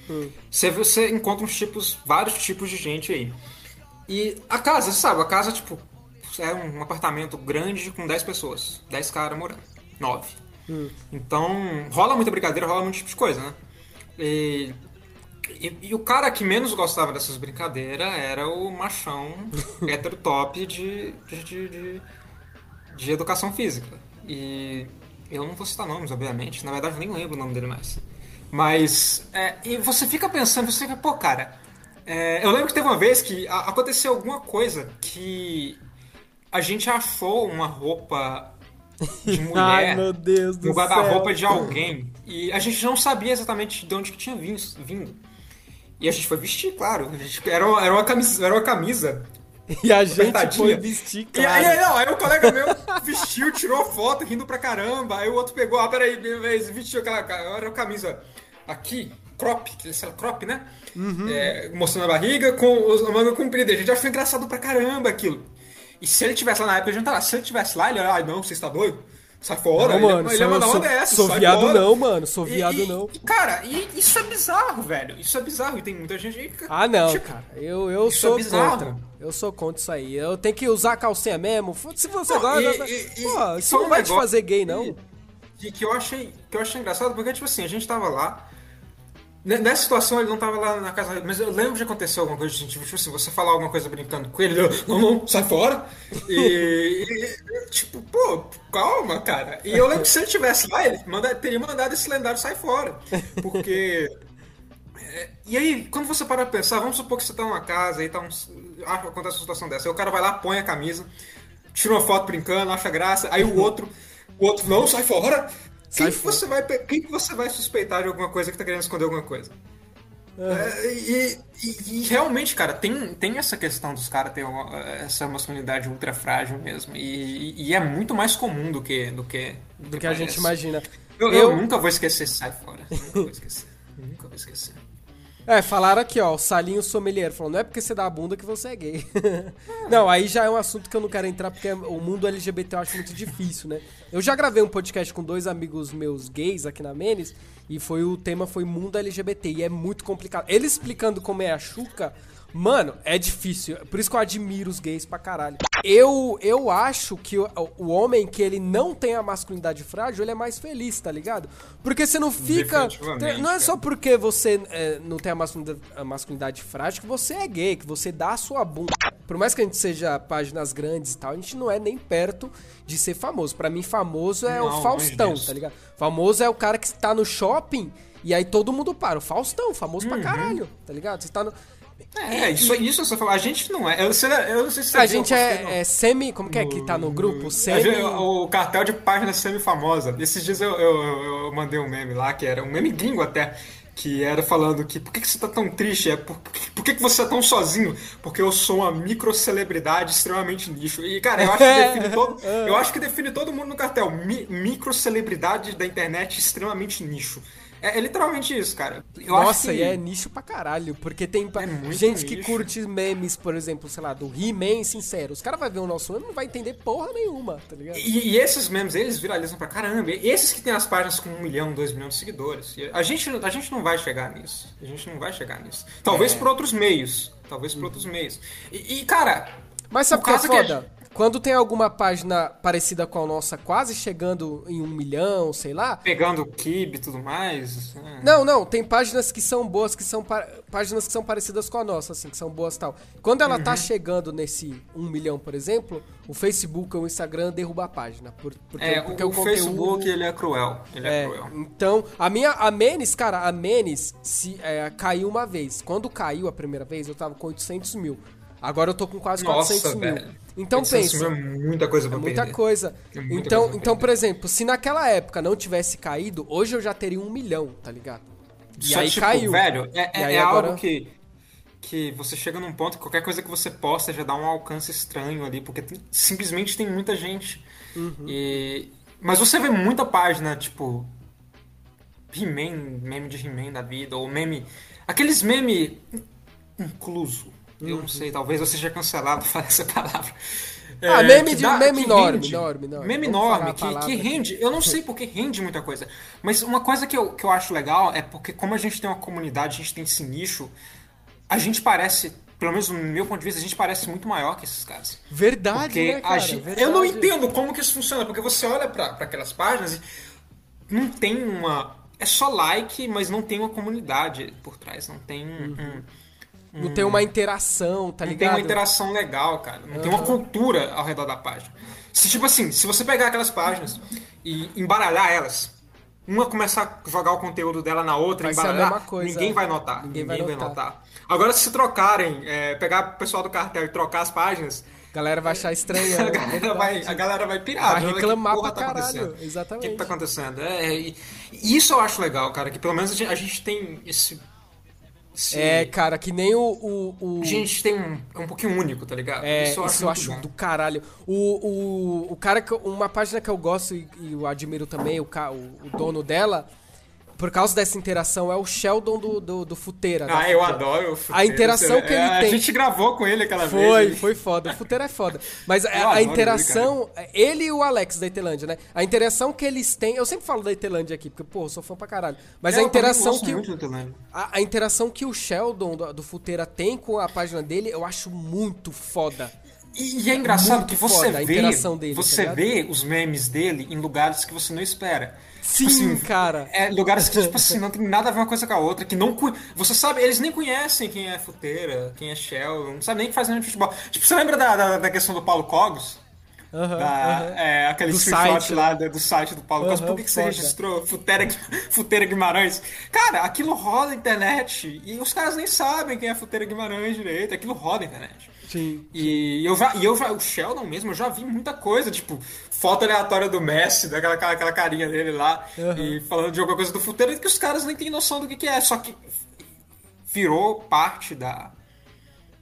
você, vê- você encontra uns tipos, vários tipos de gente aí. E a casa, você sabe, a casa, tipo, é um apartamento grande com 10 pessoas. 10 caras morando. 9. Então, rola muita brincadeira, rola muito tipo de coisa, né? E, e, e o cara que menos gostava dessas brincadeiras era o machão hétero top de, de, de, de, de educação física. E eu não vou citar nomes, obviamente. Na verdade, eu nem lembro o nome dele mais. Mas, é, e você fica pensando, você fica, pô, cara. é, eu lembro que teve uma vez que aconteceu alguma coisa que a gente achou uma roupa de mulher Ai, meu Deus do no guarda-roupa de alguém. E a gente não sabia exatamente de onde que tinha vindo. E a gente foi vestir, claro. Gente- era, uma, era, uma camisa, era uma camisa. E a gente foi vestir, E aí, claro. não, aí o colega meu vestiu, tirou foto, rindo pra caramba. Aí o outro pegou, ah, peraí, vestiu aquela era uma camisa aqui, crop, que é crop, né? Uhum. É, mostrando a barriga com a manga comprida. A gente achou engraçado pra caramba aquilo. E se ele tivesse lá na época, a gente tá lá. Se ele tivesse lá, ele ia, ai não, você está doido? Sai fora. Não, ele, mano, ele sou, mandar uma sou, dessa. sou viado fora. não, mano. Sou E- viado e- não. e, cara, e isso é bizarro, velho. Isso é bizarro. E tem muita gente aí que. Ah, não, tipo, cara. Eu, eu isso sou é bizarro. contra. Eu sou contra isso aí. Eu tenho que usar calcinha mesmo. Se você Não, gosta. e- e- e Pô, isso não vai te fazer gay, não. que, que, eu achei, que eu achei engraçado, porque, tipo assim, a gente tava lá. Nessa situação ele não tava lá na casa, mas eu lembro de acontecer alguma coisa, gente, tipo assim, você falar alguma coisa brincando com ele, ele, não, não, sai fora. E, e, tipo, pô, calma, cara. E eu lembro que se ele tivesse lá, ele manda, teria mandado esse lendário sai fora. Porque. É, e aí, quando você para pra pensar, vamos supor que você tá numa casa e tá um, acontece uma situação dessa. Aí o cara vai lá, põe a camisa, tira uma foto brincando, acha graça, aí o outro, o outro, não, sai fora. Quem, que você vai, quem que você vai suspeitar de alguma coisa que tá querendo esconder alguma coisa? É, e, e, e, realmente, cara, tem, tem essa questão dos caras ter uma, essa masculinidade ultra frágil mesmo. E, e, é muito mais comum do que do que, do, do que, a gente imagina. Eu, eu, eu, nunca vou esquecer, sai fora. Nunca vou esquecer. nunca vou esquecer. É, falaram aqui, ó, o Salinho Sommelier falou, não é porque você dá a bunda que você é gay. não, aí já é um assunto que eu não quero entrar, porque o mundo LGBT eu acho muito difícil, né? Eu já gravei um podcast com dois amigos meus gays aqui na Menes, e foi o tema foi mundo LGBT, e é muito complicado. Ele explicando como é a Xuca, Mano, é difícil. Por isso que eu admiro os gays pra caralho. Eu, eu acho que o, o homem que ele não tem a masculinidade frágil, ele é mais feliz, tá ligado? Porque você não fica. Não é só porque você é, não tem a masculinidade, a masculinidade frágil que você é gay, que você dá a sua bunda. Por mais que a gente seja páginas grandes e tal, a gente não é nem perto de ser famoso. Para mim, famoso é não, o Faustão, tá ligado? Famoso é o cara que está no shopping e aí todo mundo para. O Faustão, famoso uhum. pra caralho, tá ligado? Você tá no. É, isso, isso você falou. A gente não é. Eu, sei, eu não sei se A gente é, é, semi. Como que é que tá no grupo? Semi. Gente, o cartel de página semi-famosa. Esses dias eu, eu, eu, mandei um meme lá, que era um meme gringo até. Que era falando que por que, que você tá tão triste? É por, por que, que você tá tão sozinho? Porque eu sou uma microcelebridade extremamente nicho. E, cara, eu acho que define todo, eu acho que define todo mundo no cartel. Mi, microcelebridade da internet extremamente nicho. É, é, literalmente isso, cara. Eu Nossa, que... e é nicho pra caralho. Porque tem é gente nicho. que curte memes, por exemplo, sei lá, do He-Man sincero. Os caras vão ver o nosso meme e não vai entender porra nenhuma, tá ligado? E, e, esses memes, eles viralizam pra caramba. Esses que tem as páginas com um milhão, dois milhões de seguidores. A gente, a gente não vai chegar nisso. A gente não vai chegar nisso. Talvez é. por outros meios. Talvez por outros meios. E, e cara. Mas sabe o que é foda? Quando tem alguma página parecida com a nossa, quase chegando em um milhão, sei lá. Pegando o Kib e tudo mais. É. Não, não, tem páginas que são boas, que são páginas que são parecidas com a nossa, assim, que são boas tal. Quando ela tá uhum. tá chegando nesse um milhão, por exemplo, o Facebook ou o Instagram derruba a página. Por, porque, é, porque o, o, conteúdo... Facebook ele é cruel. Ele é, é, cruel. Então, a minha. A Menes, cara, a Menes se, é, caiu uma vez. Quando caiu a primeira vez, eu tava com 800 mil. Agora eu tô com quase Nossa, 400 mil. Então pensa. É muita coisa pra é muita coisa. É muita então, coisa então por exemplo, se naquela época não tivesse caído, hoje eu já teria um milhão, tá ligado? E Só aí tipo, caiu. Velho, é, é, é agora... algo que, que você chega num ponto que qualquer coisa que você posta já dá um alcance estranho ali, porque tem, simplesmente tem muita gente. Uhum. E, mas você vê muita página, tipo. He-Man, meme de He-Man da vida, ou meme. Aqueles meme incluso eu não uhum. sei, talvez eu seja cancelado por falar essa palavra. Ah, é, meme, de, dá, meme enorme, enorme, enorme. Meme enorme, que, que rende. Eu não sei porque rende muita coisa. Mas uma coisa que eu, que eu acho legal é porque, como a gente tem uma comunidade, a gente tem esse nicho, a gente parece pelo menos no meu ponto de vista, a gente parece muito maior que esses caras. Verdade, porque né, cara? Gente, Verdade. Eu não entendo como que isso funciona, porque você olha para aquelas páginas e não tem uma. É só like, mas não tem uma comunidade por trás, não tem uhum. um não tem uma interação, tá ligado? Não tem uma interação legal, cara. Não uhum. tem uma cultura ao redor da página. Se, tipo assim, se você pegar aquelas páginas e embaralhar elas, uma começar a jogar o conteúdo dela na outra, vai embaralhar, ninguém vai notar. Ninguém, ninguém vai, notar. vai, notar. Agora, se trocarem, é, pegar o pessoal do cartel e trocar as páginas, a galera vai achar estranho. a, né? galera vai, a galera vai pirar. Vai reclamar pra tá caralho. Exatamente. O que, que tá acontecendo? É, e, isso eu acho legal, cara, que pelo menos a gente, a gente tem esse Sim. É, cara, que nem o. o, o... Gente tem um. É um pouquinho único, tá ligado? É, isso eu acho, eu acho do caralho. O, o, o cara que. Uma página que eu gosto e, e eu admiro também, o, o, o dono dela por causa dessa interação, é o Sheldon do, do, do Futeira. Ah, eu adoro o Futeira. A interação que ele é, tem. A gente gravou com ele aquela foi, vez. Foi, foi foda. O Futeira é foda. Mas a, a interação. Ele, ele, e o Alex da Itelândia, né? A interação que eles têm. Eu sempre falo da Itelândia aqui, porque, pô, eu sou fã pra caralho. Mas é, a interação que. A, a, interação que o Sheldon do, do Futeira tem com a página dele, eu acho muito foda. E, e é engraçado Muito que você foda a vê, interação dele, tá você ligado? vê os memes dele em lugares que você não espera. Sim, Tipo assim, cara. É, lugares que, tipo assim, não tem nada a ver uma coisa com a outra, que não... Você sabe, eles nem conhecem quem é Futeira, quem é Shell, não sabe nem o que faz no futebol. Tipo, você lembra da, da, da questão do Paulo Cogos? Aham, Da- aham. é, aquele Do screenshot site, lá né? do, do site do Paulo Costa. Aham, Por que, que você registrou Futeira, Futeira Guimarães? Cara, aquilo roda a internet e os caras nem sabem quem é Futeira Guimarães direito. Aquilo roda a internet. Sim. E eu já, e eu já, o Sheldon mesmo, eu já vi muita coisa, tipo, foto aleatória do Messi, daquela aquela, aquela carinha dele lá, Aham. e falando de alguma coisa do Futeira que os caras nem têm noção do que, que é, só que virou parte da.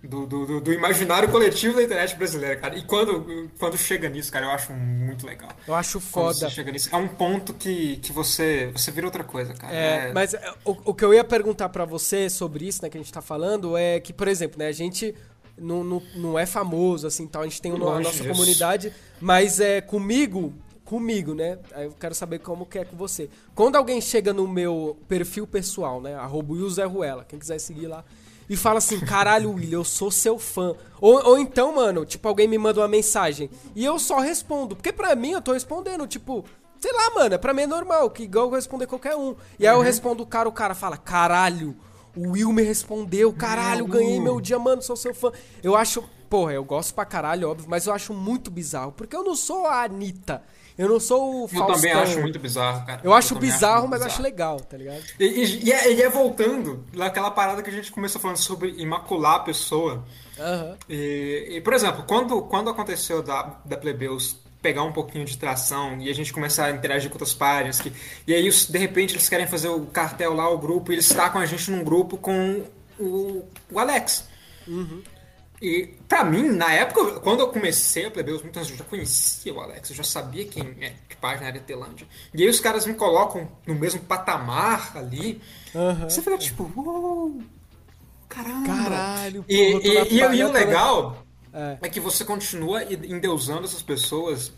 Do, do, do- imaginário coletivo da internet brasileira, cara. E quando, quando chega nisso, cara, eu acho muito legal. Eu acho foda. chega nisso. É um ponto que, que você, você vira outra coisa, cara. É, mas é, o, o que eu ia perguntar pra você sobre isso, né, que a gente tá falando, é que, por exemplo, né, a gente não, não, não é famoso, assim, tal, a gente tem no- a nossa comunidade, mas é comigo, comigo, né, aí eu quero saber como que é com você. Quando alguém chega no meu perfil pessoal, né, arroba Zé Ruela, quem quiser seguir lá, e fala assim, caralho, Will, eu sou seu fã. Ou, ou então, mano, tipo, alguém me manda uma mensagem e eu só respondo, porque pra mim eu tô respondendo, tipo... Sei lá, mano, pra mim é normal, que igual eu responder qualquer um. E aí eu respondo o cara, o cara fala, caralho, o Will me respondeu, caralho, ganhei meu dia, mano, sou seu fã. Eu acho, porra, eu gosto pra caralho, óbvio, mas eu acho muito bizarro, porque eu não sou a Anitta, eu não sou o Eu Faustão. também acho muito bizarro, cara. Eu acho também bizarro, muito mas bizarro. acho legal, tá ligado? E, e- e é, e é voltando naquela parada que a gente começou falando sobre imacular a pessoa. E, e, por exemplo, quando, quando aconteceu da, da Plebeus pegar um pouquinho de tração e a gente começar a interagir com outras páginas, que, e aí de repente eles querem fazer o cartel lá, o grupo, e eles tacam a gente num grupo com o, o Alex. E pra mim, na época, quando eu comecei a Plebeus, muitas eu já conhecia o Alex, eu já sabia quem é, que página era Telândia. E aí os caras me colocam no mesmo patamar ali. Aham. Você fica tipo, uou, caramba. Caralho, E, porra, e, e, e palha, o legal É. é que você continua endeusando essas pessoas.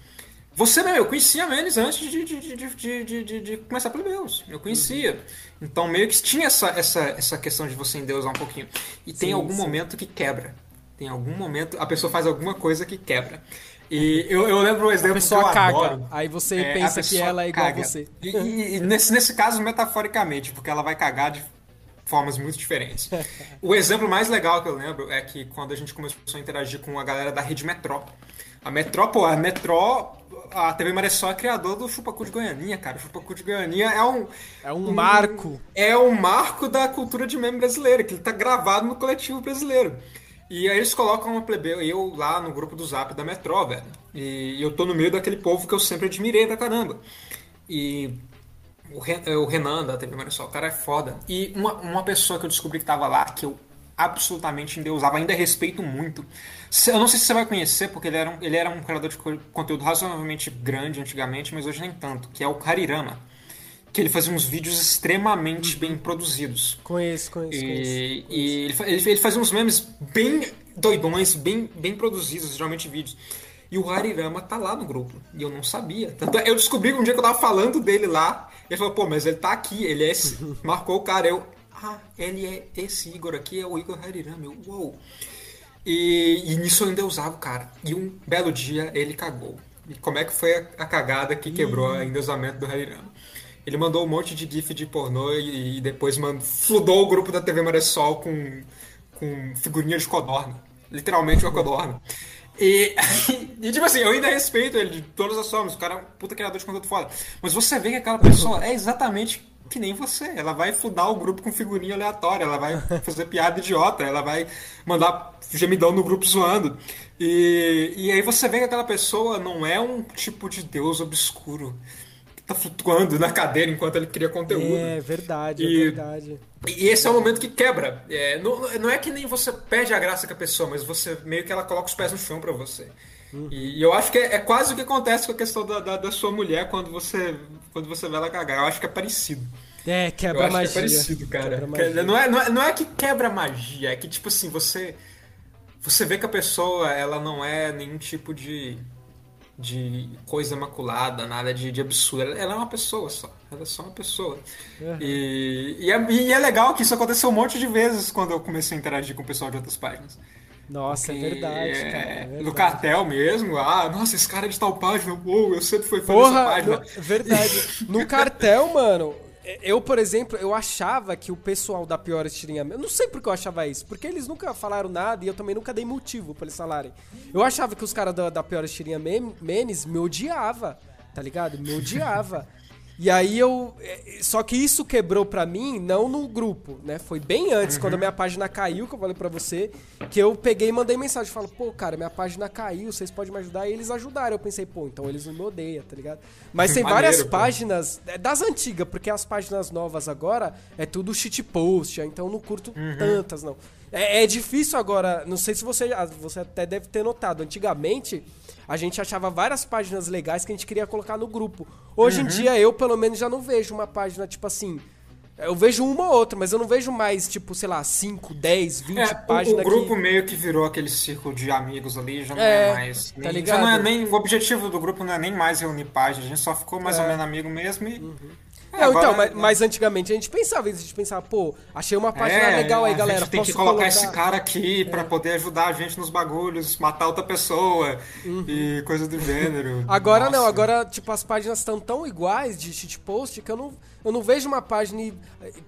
Você mesmo, eu conhecia menos antes de, de, de, de, de, começar pelo Deus. Eu conhecia. Então meio que tinha essa, essa, essa questão de você endeusar um pouquinho. E tem Sim, algum sim. momento que quebra. Tem algum momento, a pessoa faz alguma coisa que quebra. E eu, eu lembro um A exemplo pessoa que eu caga, adoro. aí você É, a pensa que ela é igual caga. a você. E, e- e nesse, nesse caso, metaforicamente, porque ela vai cagar de formas muito diferentes. o exemplo mais legal que eu lembro é que quando a gente começou a interagir com a galera da rede Metró. A Metró, pô, a Metró, a TV Maressol é criador do Chupacu de Goianinha, cara. O Chupacu de Goianinha é um... É um marco. É um marco da cultura de meme brasileira, que ele tá gravado no coletivo brasileiro. E aí eles colocam uma plebeu, eu lá no grupo do Zap da Metró, velho. E eu tô no meio daquele povo que eu sempre admirei pra caramba. E o Ren- o Renan da TV Maressol, o cara é foda. E uma, uma pessoa que eu descobri que tava lá, que eu absolutamente endeusava, ainda respeito muito. Eu não sei se você vai conhecer, porque ele era um, ele era um criador de co- conteúdo razoavelmente grande antigamente, mas hoje nem tanto, que é o Harirama. Que ele fazia uns vídeos extremamente bem produzidos. Conheço, conheço, conheço. E, e ele, ele, ele fazia uns memes bem doidões, bem, bem produzidos, geralmente vídeos. E o Harirama tá lá no grupo. E eu não sabia. Tanto é, eu descobri um dia que eu tava falando dele lá. Ele falou, pô, mas ele tá aqui, ele é esse. Marcou o cara. Eu, ah, ele é esse Igor aqui, é o Igor Harirama. Eu, uou. E, e nisso eu ainda usava o cara. E um belo dia ele cagou. E como é que foi a, a cagada que quebrou o endeusamento do Harirama? Ele mandou um monte de gif de pornô e, e depois mandou, fludou o grupo da TV Maressol com, com figurinha de codorna. Literalmente uma codorna. E, e, tipo assim, eu ainda respeito ele de todas as formas. O cara é um puta criador de conteúdo foda. Mas você vê que aquela pessoa é exatamente que nem você. Ela vai fludar o grupo com figurinha aleatória. Ela vai fazer piada idiota. Ela vai mandar gemidão no grupo zoando. E, e aí você vê que aquela pessoa não é um tipo de deus obscuro tá flutuando na cadeira enquanto ele cria conteúdo. É verdade, E- é verdade. E esse é o momento que quebra. É, não, não é que nem você perde a graça com a pessoa, mas você meio que ela coloca os pés no chão pra você. E, e eu acho que é, é quase o que acontece com a questão da, da, da sua mulher quando você, quando você vê ela cagar. Eu acho que é parecido. É, Eu quebra acho magia. que é parecido, cara. Não é, não, é, não é que quebra magia, é que tipo assim, você. Você vê que a pessoa ela não é nenhum tipo de. De coisa maculada, nada de, de absurdo. Ela, é uma pessoa só. Ela é só uma pessoa. Uhum. E, e, é, e é legal que isso aconteceu um monte de vezes quando eu comecei a interagir com o pessoal de outras páginas. Nossa, é verdade, É, cara. é verdade. no cartel mesmo, ah, nossa, esse cara é de tal página, uou, eu sempre fui fã Porra, dessa página. no- verdade. No cartel, mano, eu, por exemplo, eu achava que o pessoal da Piores Tirinha Memes. Eu não sei porque eu achava isso, porque eles nunca falaram nada e eu também nunca dei motivo pra eles falarem. Eu achava que os caras da, da Piores Tirinha Mem- Memes me odiava, tá ligado? Me odiava. E aí eu. é, Só que isso quebrou pra mim, não no grupo, né? Foi bem antes, quando a minha página caiu, que eu falei pra você, que eu peguei e mandei mensagem. Falo, pô, cara, minha página caiu, vocês podem me ajudar? E eles ajudaram. Eu pensei, pô, então eles não me odeiam, tá ligado? Mas tem Maneiro, várias pô. páginas, é, das antigas, porque as páginas novas agora é tudo shitpost, então eu não curto tantas, não. É, é difícil agora, não sei se você, ah, você até deve ter notado, antigamente a gente achava várias páginas legais que a gente queria colocar no grupo. Hoje em dia eu, pelo menos, já não vejo uma página, tipo assim... Eu vejo uma ou outra, mas eu não vejo mais, tipo, sei lá, 5, 10, 20 É, o- páginas o grupo que... meio que virou aquele círculo de amigos ali, já não É, é, mais. tá nem- ligado? Já não é nem. O objetivo do grupo não é nem mais reunir páginas, a gente só ficou mais É. ou menos amigo mesmo e. É, agora- então, mas, mas antigamente a gente pensava a gente pensava, pô, achei uma página É, legal aí, a galera, gente tem que colocar colocar... esse cara aqui pra poder ajudar a gente nos bagulhos, matar outra pessoa e coisa do gênero. Uhum. Agora não, Nossa. agora, tipo, as páginas estão tão iguais de shitpost que eu não, eu não vejo uma página e.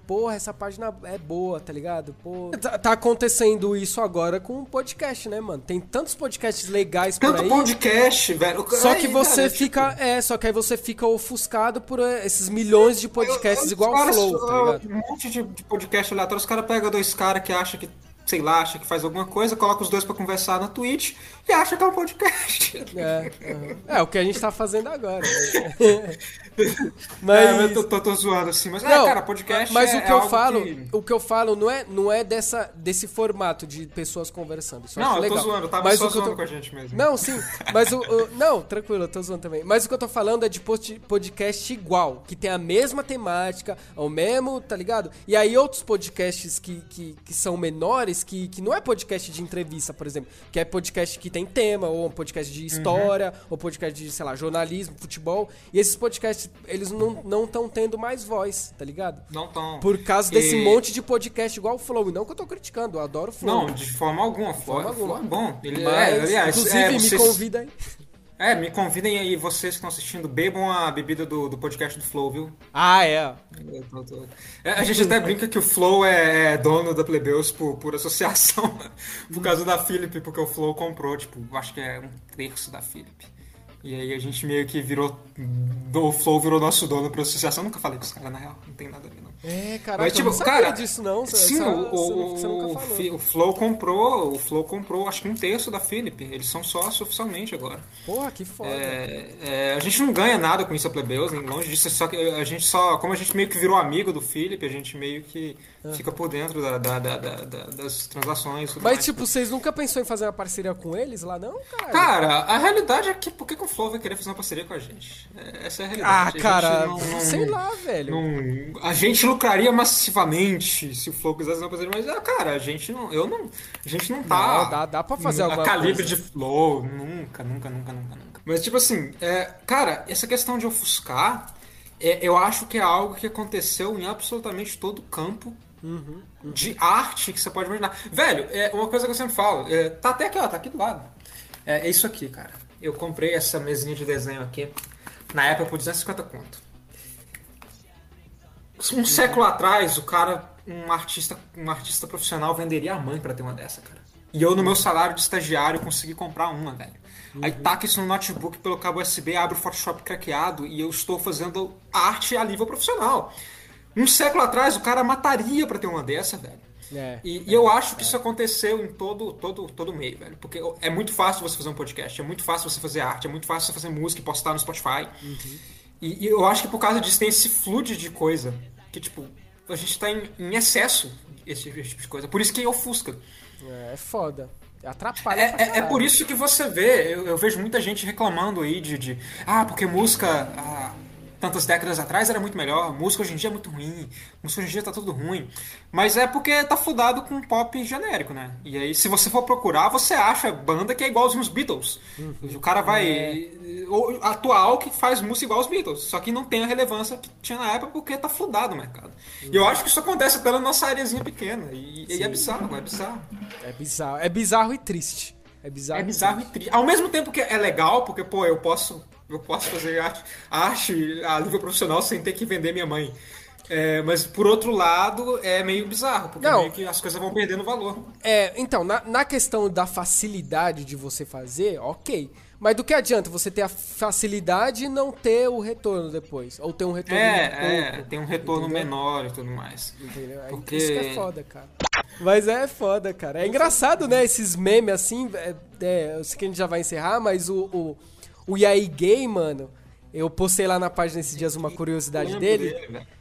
Porra, essa página é boa, tá ligado? Pô. Tá, tá acontecendo isso agora com o podcast, né, mano? Tem tantos podcasts legais por Tanto aí. podcast, velho. Só Ai, que você cara, fica. É, só que aí você fica ofuscado por eh, esses milhões de podcasts Os igual o Flow, tá ligado? Um monte de, de podcast aleatório. Os caras pegam dois caras que acham que, sei lá, acha que faz alguma coisa, coloca os dois pra conversar na Twitch e acha que é um podcast. É, aham. é, o que a gente tá fazendo agora. Né? Mas... Mas. eu tô, tô- tô zoando assim, mas, Não, é, cara, podcast mas é, o que é eu algo falo, que- o que eu falo não é, não é dessa, desse formato de pessoas conversando. Isso eu Não, eu tô legal. zoando, eu tava mas só que eu zoando tô- com a gente mesmo. Não, sim, mas o, o- não, tranquilo, eu tô zoando também. Mas o que eu tô falando é de podcast igual, que tem a mesma temática, o mesmo, tá ligado? E aí outros podcasts que, que, que são menores, que, que não é podcast de entrevista, por exemplo, que é podcast que tem tema, ou um podcast de história, ou podcast de, sei lá, jornalismo, futebol. E esses podcasts, eles não não estão tendo mais voz, tá ligado? Não tão. Por causa desse E- monte de podcast igual o Flow. E não que eu tô criticando, eu adoro o Flow. Não, de forma alguma. forma Flow, alguma. Flow é bom. Ele, Mas, é, aliás, inclusive, é, me vocês- convida aí. É, me convidem aí, vocês que estão assistindo, bebam a bebida do, do podcast do Flow, viu? Ah, é. Tô- tô- É, A gente até brinca que o Flow é, é dono da Plebeus por, por associação, por causa da Philip, porque o Flow comprou, tipo, acho que é um terço da Philip. E aí a gente meio que virou. O Flow virou nosso dono por associação. Nunca falei com os caras, na real, não tem nada a ver, não. É, caraca, Mas, tipo, eu não cara, disso não. Você, Sim, só- o, o, você, você o. Fi- o Flow comprou, o Flow comprou acho que um terço da Philip. Eles são sócios oficialmente agora. Porra, que foda. É, é, a gente não ganha nada com isso a Plebeus, nem longe disso, só que a gente só, como a gente meio que virou amigo do Felipe, a gente meio que fica por dentro da, da- da- da- da- das transações. Mas, mais. tipo, vocês nunca pensou em fazer uma parceria com eles lá, não, cara? Cara, a realidade é que por que, que o Flow vai querer fazer uma parceria com a gente? É, Essa é a ah, realidade. A gente cara, não- não- sei lá, velho. não- a gente lucraria massivamente se o Flow quisesse fazer uma parceria, mas, ah, cara, a gente não. Eu não. A gente não tá. Não, dá- dá pra fazer a alguma calibre coisa. de Flow. Nunca, nunca, nunca, nunca, nunca. Mas, tipo assim, é, cara, essa questão de ofuscar, é, eu acho que é algo que aconteceu em absolutamente todo campo. Uhum, De arte que você pode imaginar. Velho, é uma coisa que eu sempre falo. é, tá até aqui, ó, tá aqui do lado. É, é isso aqui, cara. Eu comprei essa mesinha de desenho aqui na época por 250 conto. Um século atrás, o cara, um artista, um artista profissional venderia a mãe pra ter uma dessa, cara. E eu, no meu salário de estagiário, consegui comprar uma, velho. Aí taca isso no notebook pelo cabo USB, abre o Photoshop craqueado e eu estou fazendo arte a nível profissional. Um século atrás, o cara mataria pra ter uma dessa, velho. É. E, e eu acho que isso aconteceu em todo, todo, todo meio, velho. Porque é muito fácil você fazer um podcast, é muito fácil você fazer arte, é muito fácil você fazer música e postar no Spotify. E, e eu acho que por causa disso tem esse fluxo de coisa. Que, tipo, a gente tá em, em excesso esse, esse tipo de coisa. Por isso que ofusca. É, é foda. Atrapalha É, é, é por isso que você vê, eu, eu vejo muita gente reclamando aí de, de ah, porque música. ah, tantas décadas atrás era muito melhor, música hoje em dia é muito ruim, música hoje em dia tá tudo ruim. Mas é porque tá fudado com pop genérico, né? E aí, se você for procurar, você acha banda que é igual aos Beatles. Uhum. O cara vai. É. Atual que faz música igual aos Beatles, só que não tem a relevância que tinha na época porque tá fudado o mercado. Uhum. E eu acho que isso acontece pela nossa areazinha pequena. E, e é bizarro, é bizarro. É bizarro. É bizarro e triste. É bizarro. É bizarro e triste. Ao mesmo tempo que é legal, porque, pô, eu posso, eu posso fazer arte, arte a nível profissional sem ter que vender minha mãe. É, mas por outro lado, é meio bizarro, porque Não, meio que as coisas vão perdendo valor. É, então, na, na questão da facilidade de você fazer, ok. Mas do que adianta você ter a facilidade e não ter o retorno depois? Ou ter um retorno É, é tem um retorno entendeu? menor e tudo mais. Entendeu? É porque... Isso que é foda, cara. Mas é foda, cara. É engraçado, né? Esses memes assim. É, é, eu sei que a gente já vai encerrar, mas o, o, o Yai Gay, mano. Eu postei lá na página esses dias uma curiosidade dele.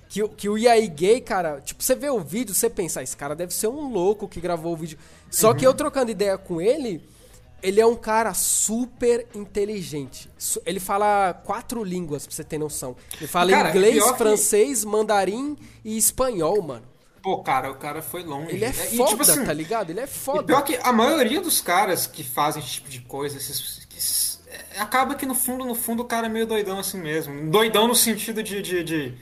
que, que o Yai Gay, cara, tipo, você vê o vídeo, você pensa, ah, esse cara deve ser um louco que gravou o vídeo. Só uhum. que eu trocando ideia com ele, ele é um cara super inteligente. Ele fala quatro línguas, pra você ter noção. Ele fala cara, inglês, francês, que... mandarim e espanhol, mano. Pô, cara, o cara foi longe. Ele é foda, e, tipo assim, tá ligado? Ele é foda. pior que a maioria dos caras que fazem esse tipo de coisa, esses, esses, é, acaba que no fundo, no fundo, o cara é meio doidão assim mesmo. Doidão no sentido de. de, de,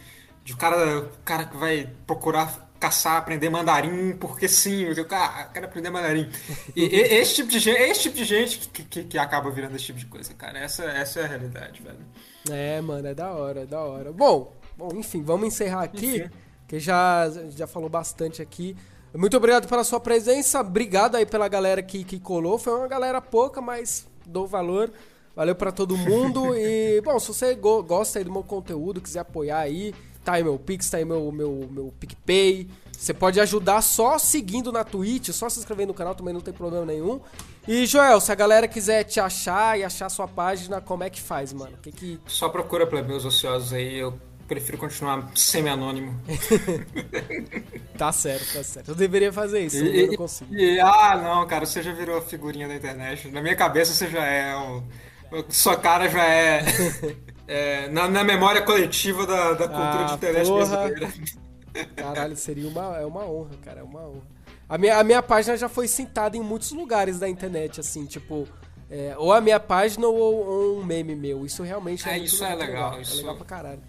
de o, cara, o cara que vai procurar caçar, aprender mandarim, porque sim, eu cara, quero aprender mandarim. E, e, esse tipo de gente, esse tipo de gente que, que, que, acaba virando esse tipo de coisa, cara. Essa, essa é a realidade, velho. É, mano, é da hora, é da hora. Bom, bom enfim, vamos encerrar aqui. Enfim que já, já falou bastante aqui. Muito obrigado pela sua presença, obrigado aí pela galera que, que colou. Foi uma galera pouca, mas dou valor. Valeu para todo mundo. e, bom, se você go gosta aí do meu conteúdo, quiser apoiar aí, tá aí meu Pix, tá aí meu, meu, meu PicPay. Você pode ajudar só seguindo na Twitch, só se inscrevendo no canal também não tem problema nenhum. E, Joel, se a galera quiser te achar e achar sua página, como é que faz, mano? Que que... Só procura meus Ociosos aí, eu prefiro continuar semi-anônimo. tá certo, tá certo. Eu deveria fazer isso, e, eu não consigo. E, ah, não, cara, você já virou a figurinha da internet. Na minha cabeça você já é. Um, sua cara já é. é na, na, memória coletiva da, da cultura ah, de internet porra. brasileira. Caralho, seria uma, é uma honra, cara, é uma honra. A minha, a minha página já foi citada em muitos lugares da internet, assim, tipo. É, ou a minha página ou, ou, um meme meu. Isso realmente é, é isso é legal. legal. Isso... É legal pra caralho.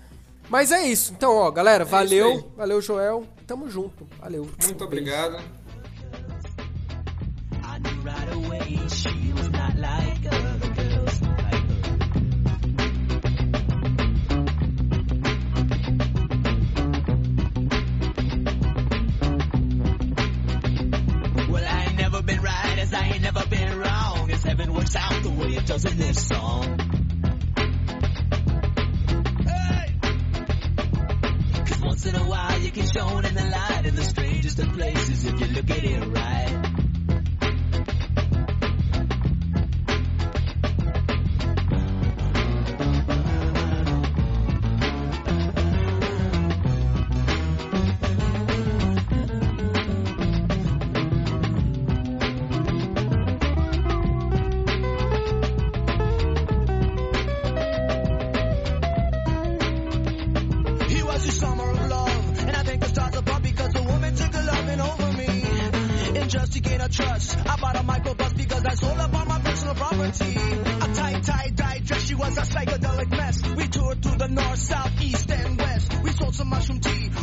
Mas é isso. Então, ó, galera, é valeu. Valeu, Joel. Tamo junto. Valeu. Muito um obrigado. been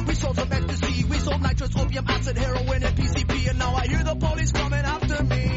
We sold some ecstasy. We sold nitrous, opium, acid, heroin, and PCP. And now I hear the police coming after me.